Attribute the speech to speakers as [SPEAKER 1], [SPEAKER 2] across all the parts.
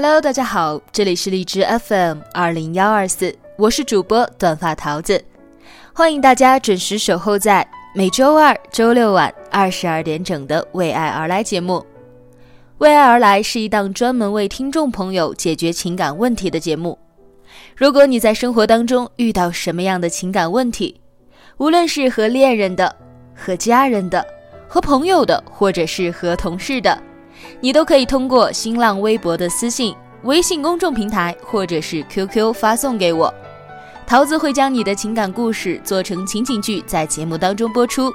[SPEAKER 1] Hello，大家好，这里是荔枝 FM 二零幺二四，我是主播短发桃子，欢迎大家准时守候在每周二、周六晚二十二点整的《为爱而来》节目。《为爱而来》是一档专门为听众朋友解决情感问题的节目。如果你在生活当中遇到什么样的情感问题，无论是和恋人的、和家人的、和朋友的，或者是和同事的。你都可以通过新浪微博的私信、微信公众平台或者是 QQ 发送给我，桃子会将你的情感故事做成情景剧，在节目当中播出，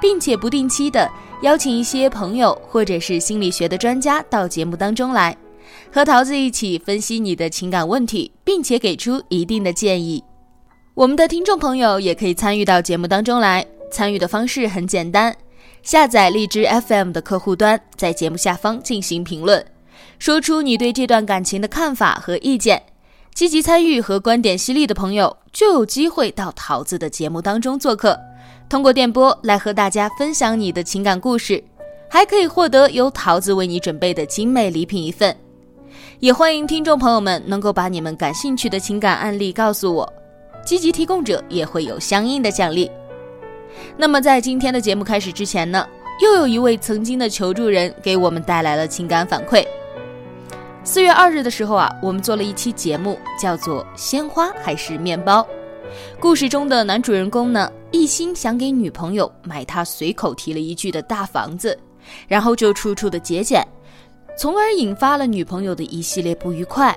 [SPEAKER 1] 并且不定期的邀请一些朋友或者是心理学的专家到节目当中来，和桃子一起分析你的情感问题，并且给出一定的建议。我们的听众朋友也可以参与到节目当中来，参与的方式很简单。下载荔枝 FM 的客户端，在节目下方进行评论，说出你对这段感情的看法和意见。积极参与和观点犀利的朋友就有机会到桃子的节目当中做客，通过电波来和大家分享你的情感故事，还可以获得由桃子为你准备的精美礼品一份。也欢迎听众朋友们能够把你们感兴趣的情感案例告诉我，积极提供者也会有相应的奖励。那么，在今天的节目开始之前呢，又有一位曾经的求助人给我们带来了情感反馈。四月二日的时候啊，我们做了一期节目，叫做《鲜花还是面包》。故事中的男主人公呢，一心想给女朋友买他随口提了一句的大房子，然后就处处的节俭，从而引发了女朋友的一系列不愉快。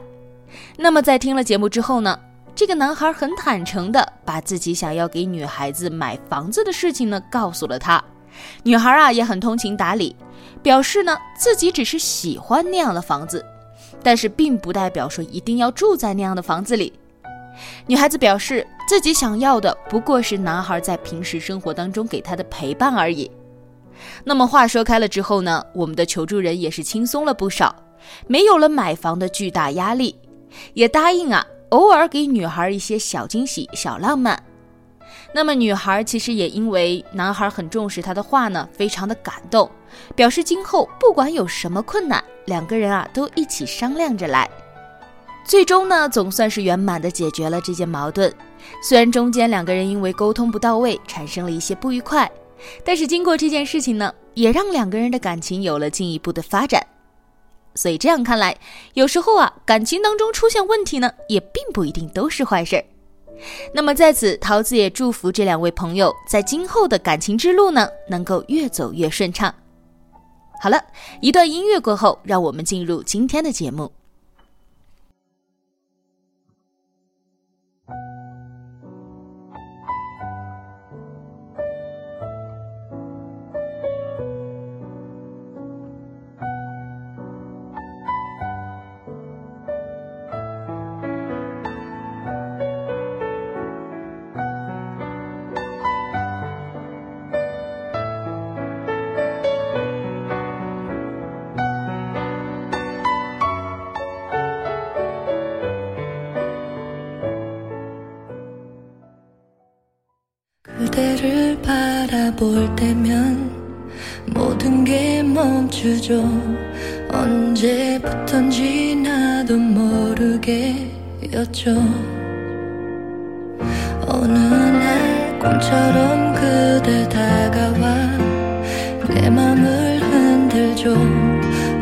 [SPEAKER 1] 那么，在听了节目之后呢？这个男孩很坦诚的把自己想要给女孩子买房子的事情呢告诉了她，女孩啊也很通情达理，表示呢自己只是喜欢那样的房子，但是并不代表说一定要住在那样的房子里。女孩子表示自己想要的不过是男孩在平时生活当中给她的陪伴而已。那么话说开了之后呢，我们的求助人也是轻松了不少，没有了买房的巨大压力，也答应啊。偶尔给女孩一些小惊喜、小浪漫，那么女孩其实也因为男孩很重视她的话呢，非常的感动，表示今后不管有什么困难，两个人啊都一起商量着来。最终呢，总算是圆满的解决了这件矛盾。虽然中间两个人因为沟通不到位，产生了一些不愉快，但是经过这件事情呢，也让两个人的感情有了进一步的发展。所以这样看来，有时候啊，感情当中出现问题呢，也并不一定都是坏事儿。那么在此，桃子也祝福这两位朋友在今后的感情之路呢，能够越走越顺畅。好了，一段音乐过后，让我们进入今天的节目。 바라볼 때면 모든 게 멈추죠. 언제부턴지 나도 모르게였죠. 어느 날 꿈처럼 그대 다가와 내 맘을 흔들죠.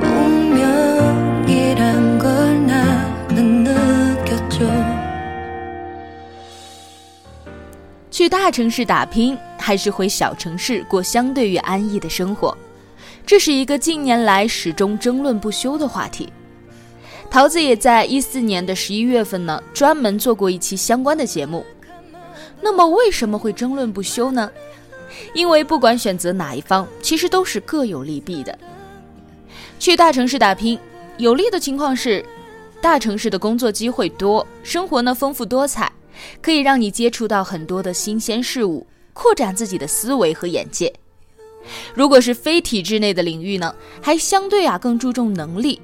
[SPEAKER 1] 운명이란 걸 나는 느꼈죠. 去大城市打拼还是回小城市过相对于安逸的生活？这是一个近年来始终争论不休的话题。桃子也在一四年的十一月份呢，专门做过一期相关的节目。那么为什么会争论不休呢？因为不管选择哪一方，其实都是各有利弊的。去大城市打拼，有利的情况是，大城市的工作机会多，生活呢丰富多彩，可以让你接触到很多的新鲜事物，扩展自己的思维和眼界。如果是非体制内的领域呢，还相对啊更注重能力，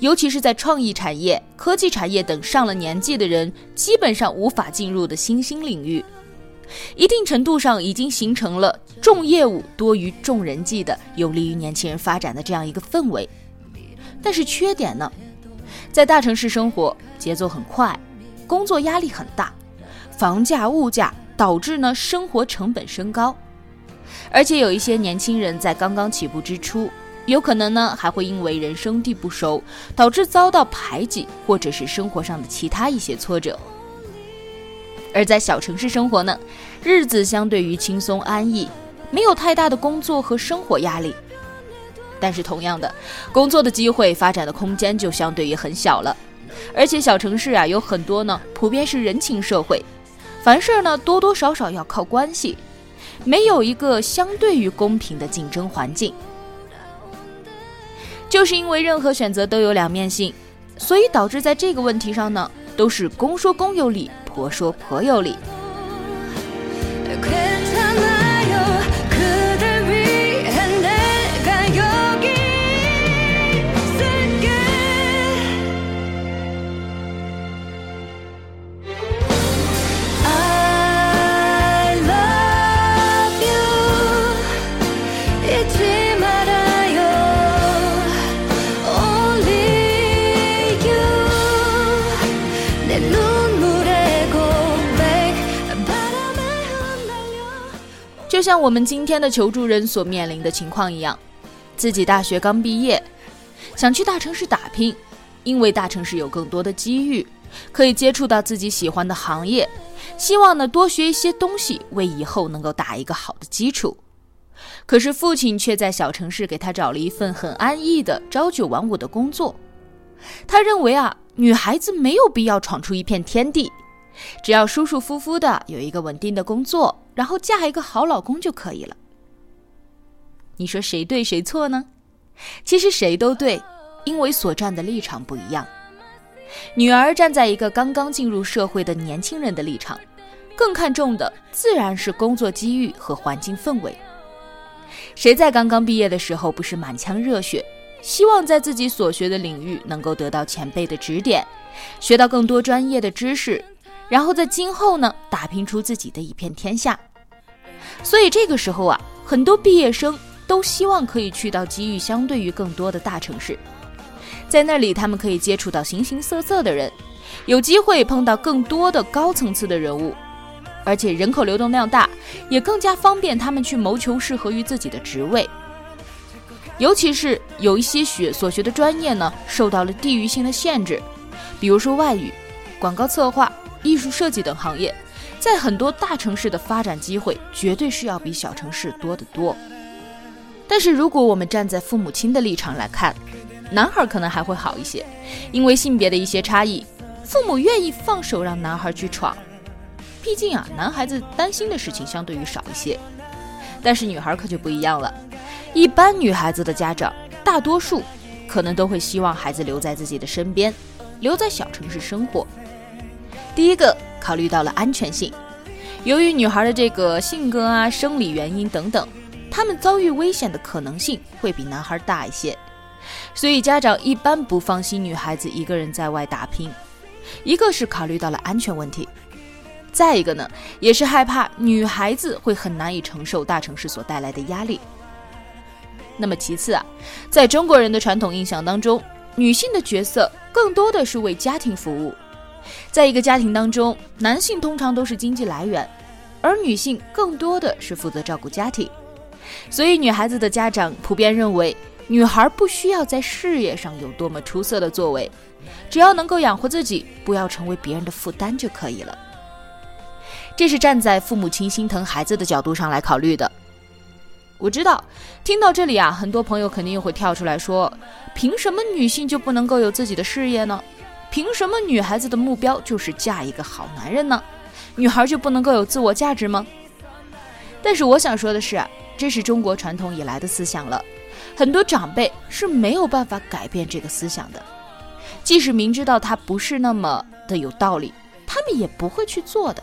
[SPEAKER 1] 尤其是在创意产业、科技产业等上了年纪的人基本上无法进入的新兴领域，一定程度上已经形成了重业务多于重人际的有利于年轻人发展的这样一个氛围。但是缺点呢，在大城市生活节奏很快，工作压力很大，房价、物价导致呢生活成本升高。而且有一些年轻人在刚刚起步之初，有可能呢还会因为人生地不熟，导致遭到排挤，或者是生活上的其他一些挫折。而在小城市生活呢，日子相对于轻松安逸，没有太大的工作和生活压力。但是同样的，工作的机会、发展的空间就相对于很小了。而且小城市啊有很多呢，普遍是人情社会，凡事呢多多少少要靠关系。没有一个相对于公平的竞争环境，就是因为任何选择都有两面性，所以导致在这个问题上呢，都是公说公有理，婆说婆有理。像我们今天的求助人所面临的情况一样，自己大学刚毕业，想去大城市打拼，因为大城市有更多的机遇，可以接触到自己喜欢的行业，希望呢多学一些东西，为以后能够打一个好的基础。可是父亲却在小城市给他找了一份很安逸的朝九晚五的工作，他认为啊，女孩子没有必要闯出一片天地。只要舒舒服服的有一个稳定的工作，然后嫁一个好老公就可以了。你说谁对谁错呢？其实谁都对，因为所站的立场不一样。女儿站在一个刚刚进入社会的年轻人的立场，更看重的自然是工作机遇和环境氛围。谁在刚刚毕业的时候不是满腔热血，希望在自己所学的领域能够得到前辈的指点，学到更多专业的知识？然后在今后呢，打拼出自己的一片天下。所以这个时候啊，很多毕业生都希望可以去到机遇相对于更多的大城市，在那里他们可以接触到形形色色的人，有机会碰到更多的高层次的人物，而且人口流动量大，也更加方便他们去谋求适合于自己的职位。尤其是有一些学所学的专业呢，受到了地域性的限制，比如说外语、广告策划。艺术设计等行业，在很多大城市的发展机会绝对是要比小城市多得多。但是如果我们站在父母亲的立场来看，男孩可能还会好一些，因为性别的一些差异，父母愿意放手让男孩去闯。毕竟啊，男孩子担心的事情相对于少一些。但是女孩可就不一样了，一般女孩子的家长，大多数可能都会希望孩子留在自己的身边，留在小城市生活。第一个考虑到了安全性，由于女孩的这个性格啊、生理原因等等，她们遭遇危险的可能性会比男孩大一些，所以家长一般不放心女孩子一个人在外打拼。一个是考虑到了安全问题，再一个呢，也是害怕女孩子会很难以承受大城市所带来的压力。那么其次啊，在中国人的传统印象当中，女性的角色更多的是为家庭服务。在一个家庭当中，男性通常都是经济来源，而女性更多的是负责照顾家庭。所以，女孩子的家长普遍认为，女孩不需要在事业上有多么出色的作为，只要能够养活自己，不要成为别人的负担就可以了。这是站在父母亲心疼孩子的角度上来考虑的。我知道，听到这里啊，很多朋友肯定又会跳出来说：凭什么女性就不能够有自己的事业呢？凭什么女孩子的目标就是嫁一个好男人呢？女孩就不能够有自我价值吗？但是我想说的是，这是中国传统以来的思想了，很多长辈是没有办法改变这个思想的，即使明知道它不是那么的有道理，他们也不会去做的，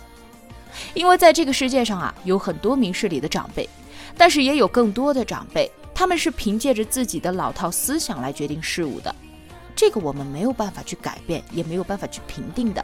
[SPEAKER 1] 因为在这个世界上啊，有很多明事理的长辈。但是也有更多的长辈，他们是凭借着自己的老套思想来决定事物的，这个我们没有办法去改变，也没有办法去评定的。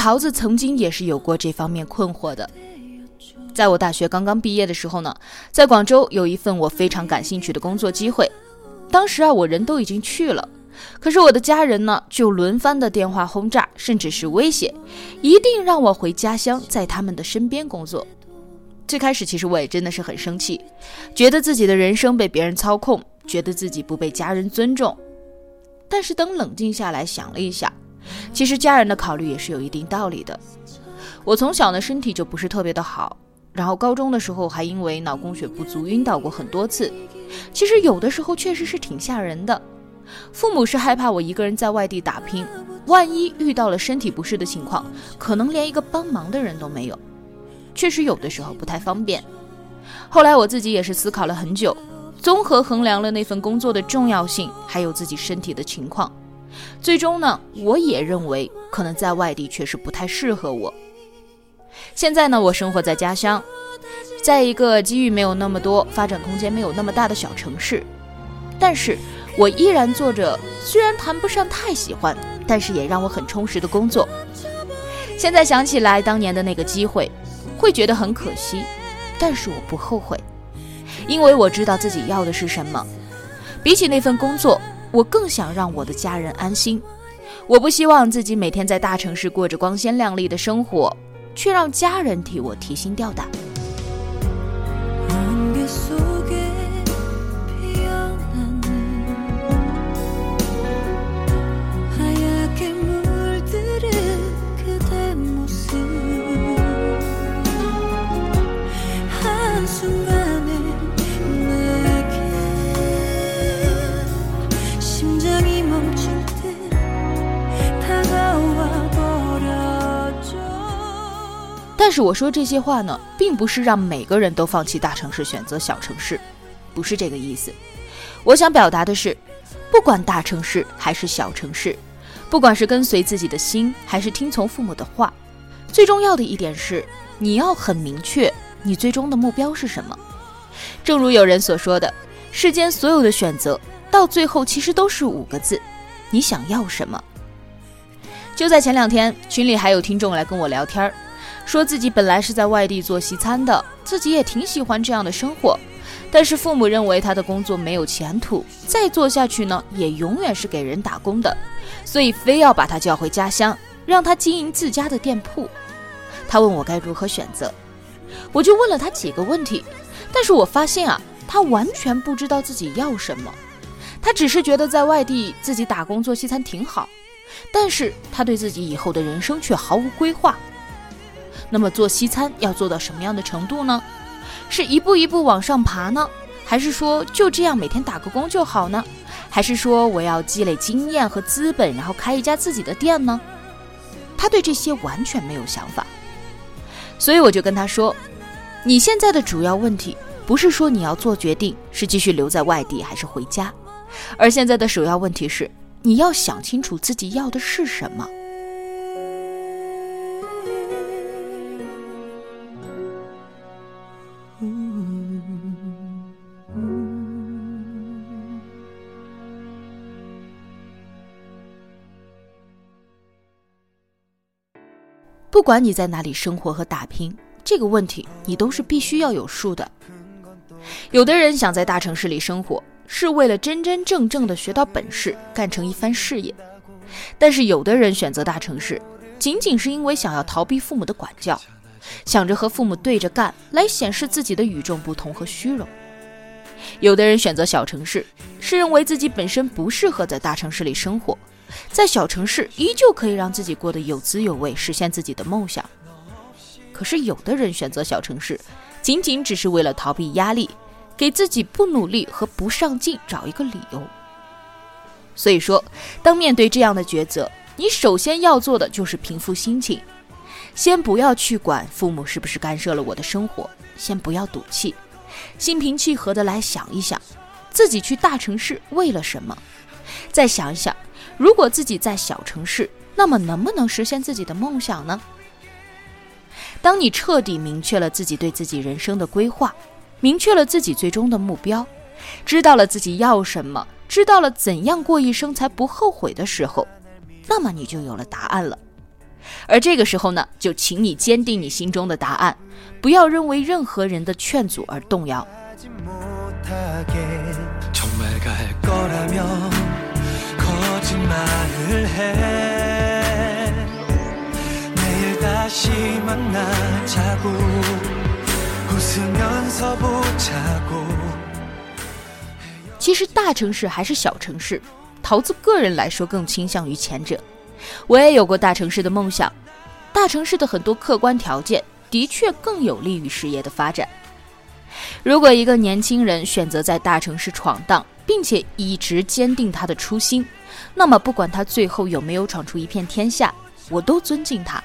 [SPEAKER 1] 桃子曾经也是有过这方面困惑的。在我大学刚刚毕业的时候呢，在广州有一份我非常感兴趣的工作机会。当时啊，我人都已经去了，可是我的家人呢，就轮番的电话轰炸，甚至是威胁，一定让我回家乡，在他们的身边工作。最开始其实我也真的是很生气，觉得自己的人生被别人操控，觉得自己不被家人尊重。但是等冷静下来想了一下。其实家人的考虑也是有一定道理的。我从小呢身体就不是特别的好，然后高中的时候还因为脑供血不足晕倒过很多次。其实有的时候确实是挺吓人的。父母是害怕我一个人在外地打拼，万一遇到了身体不适的情况，可能连一个帮忙的人都没有。确实有的时候不太方便。后来我自己也是思考了很久，综合衡量了那份工作的重要性，还有自己身体的情况。最终呢，我也认为可能在外地确实不太适合我。现在呢，我生活在家乡，在一个机遇没有那么多、发展空间没有那么大的小城市，但是我依然做着虽然谈不上太喜欢，但是也让我很充实的工作。现在想起来当年的那个机会，会觉得很可惜，但是我不后悔，因为我知道自己要的是什么。比起那份工作。我更想让我的家人安心，我不希望自己每天在大城市过着光鲜亮丽的生活，却让家人替我提心吊胆。但是我说这些话呢，并不是让每个人都放弃大城市，选择小城市，不是这个意思。我想表达的是，不管大城市还是小城市，不管是跟随自己的心，还是听从父母的话，最重要的一点是，你要很明确你最终的目标是什么。正如有人所说的，世间所有的选择，到最后其实都是五个字：你想要什么。就在前两天，群里还有听众来跟我聊天儿。说自己本来是在外地做西餐的，自己也挺喜欢这样的生活，但是父母认为他的工作没有前途，再做下去呢，也永远是给人打工的，所以非要把他叫回家乡，让他经营自家的店铺。他问我该如何选择，我就问了他几个问题，但是我发现啊，他完全不知道自己要什么，他只是觉得在外地自己打工做西餐挺好，但是他对自己以后的人生却毫无规划。那么做西餐要做到什么样的程度呢？是一步一步往上爬呢，还是说就这样每天打个工就好呢？还是说我要积累经验和资本，然后开一家自己的店呢？他对这些完全没有想法，所以我就跟他说：“你现在的主要问题不是说你要做决定是继续留在外地还是回家，而现在的首要问题是你要想清楚自己要的是什么。”不管你在哪里生活和打拼，这个问题你都是必须要有数的。有的人想在大城市里生活，是为了真真正正的学到本事，干成一番事业；但是有的人选择大城市，仅仅是因为想要逃避父母的管教，想着和父母对着干，来显示自己的与众不同和虚荣。有的人选择小城市，是认为自己本身不适合在大城市里生活，在小城市依旧可以让自己过得有滋有味，实现自己的梦想。可是有的人选择小城市，仅仅只是为了逃避压力，给自己不努力和不上进找一个理由。所以说，当面对这样的抉择，你首先要做的就是平复心情，先不要去管父母是不是干涉了我的生活，先不要赌气。心平气和的来想一想，自己去大城市为了什么？再想一想，如果自己在小城市，那么能不能实现自己的梦想呢？当你彻底明确了自己对自己人生的规划，明确了自己最终的目标，知道了自己要什么，知道了怎样过一生才不后悔的时候，那么你就有了答案了。而这个时候呢，就请你坚定你心中的答案，不要认为任何人的劝阻而动摇。其实大城市还是小城市，桃子个人来说更倾向于前者。我也有过大城市的梦想，大城市的很多客观条件的确更有利于事业的发展。如果一个年轻人选择在大城市闯荡，并且一直坚定他的初心，那么不管他最后有没有闯出一片天下，我都尊敬他，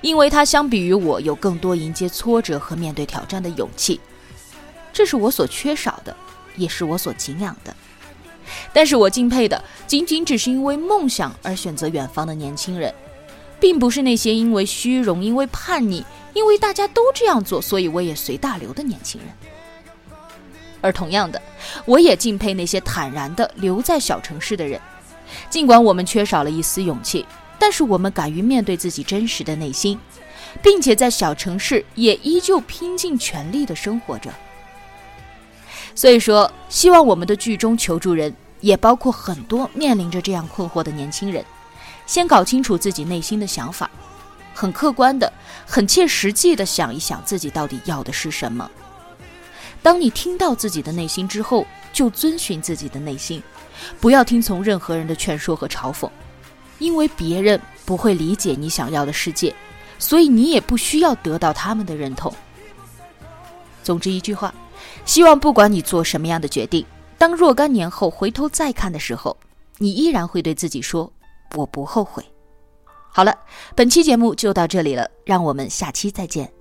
[SPEAKER 1] 因为他相比于我有更多迎接挫折和面对挑战的勇气。这是我所缺少的，也是我所敬仰的。但是我敬佩的仅仅只是因为梦想而选择远方的年轻人，并不是那些因为虚荣、因为叛逆、因为大家都这样做，所以我也随大流的年轻人。而同样的，我也敬佩那些坦然的留在小城市的人，尽管我们缺少了一丝勇气，但是我们敢于面对自己真实的内心，并且在小城市也依旧拼尽全力的生活着。所以说，希望我们的剧中求助人也包括很多面临着这样困惑的年轻人，先搞清楚自己内心的想法，很客观的、很切实际的想一想自己到底要的是什么。当你听到自己的内心之后，就遵循自己的内心，不要听从任何人的劝说和嘲讽，因为别人不会理解你想要的世界，所以你也不需要得到他们的认同。总之一句话。希望不管你做什么样的决定，当若干年后回头再看的时候，你依然会对自己说：“我不后悔。”好了，本期节目就到这里了，让我们下期再见。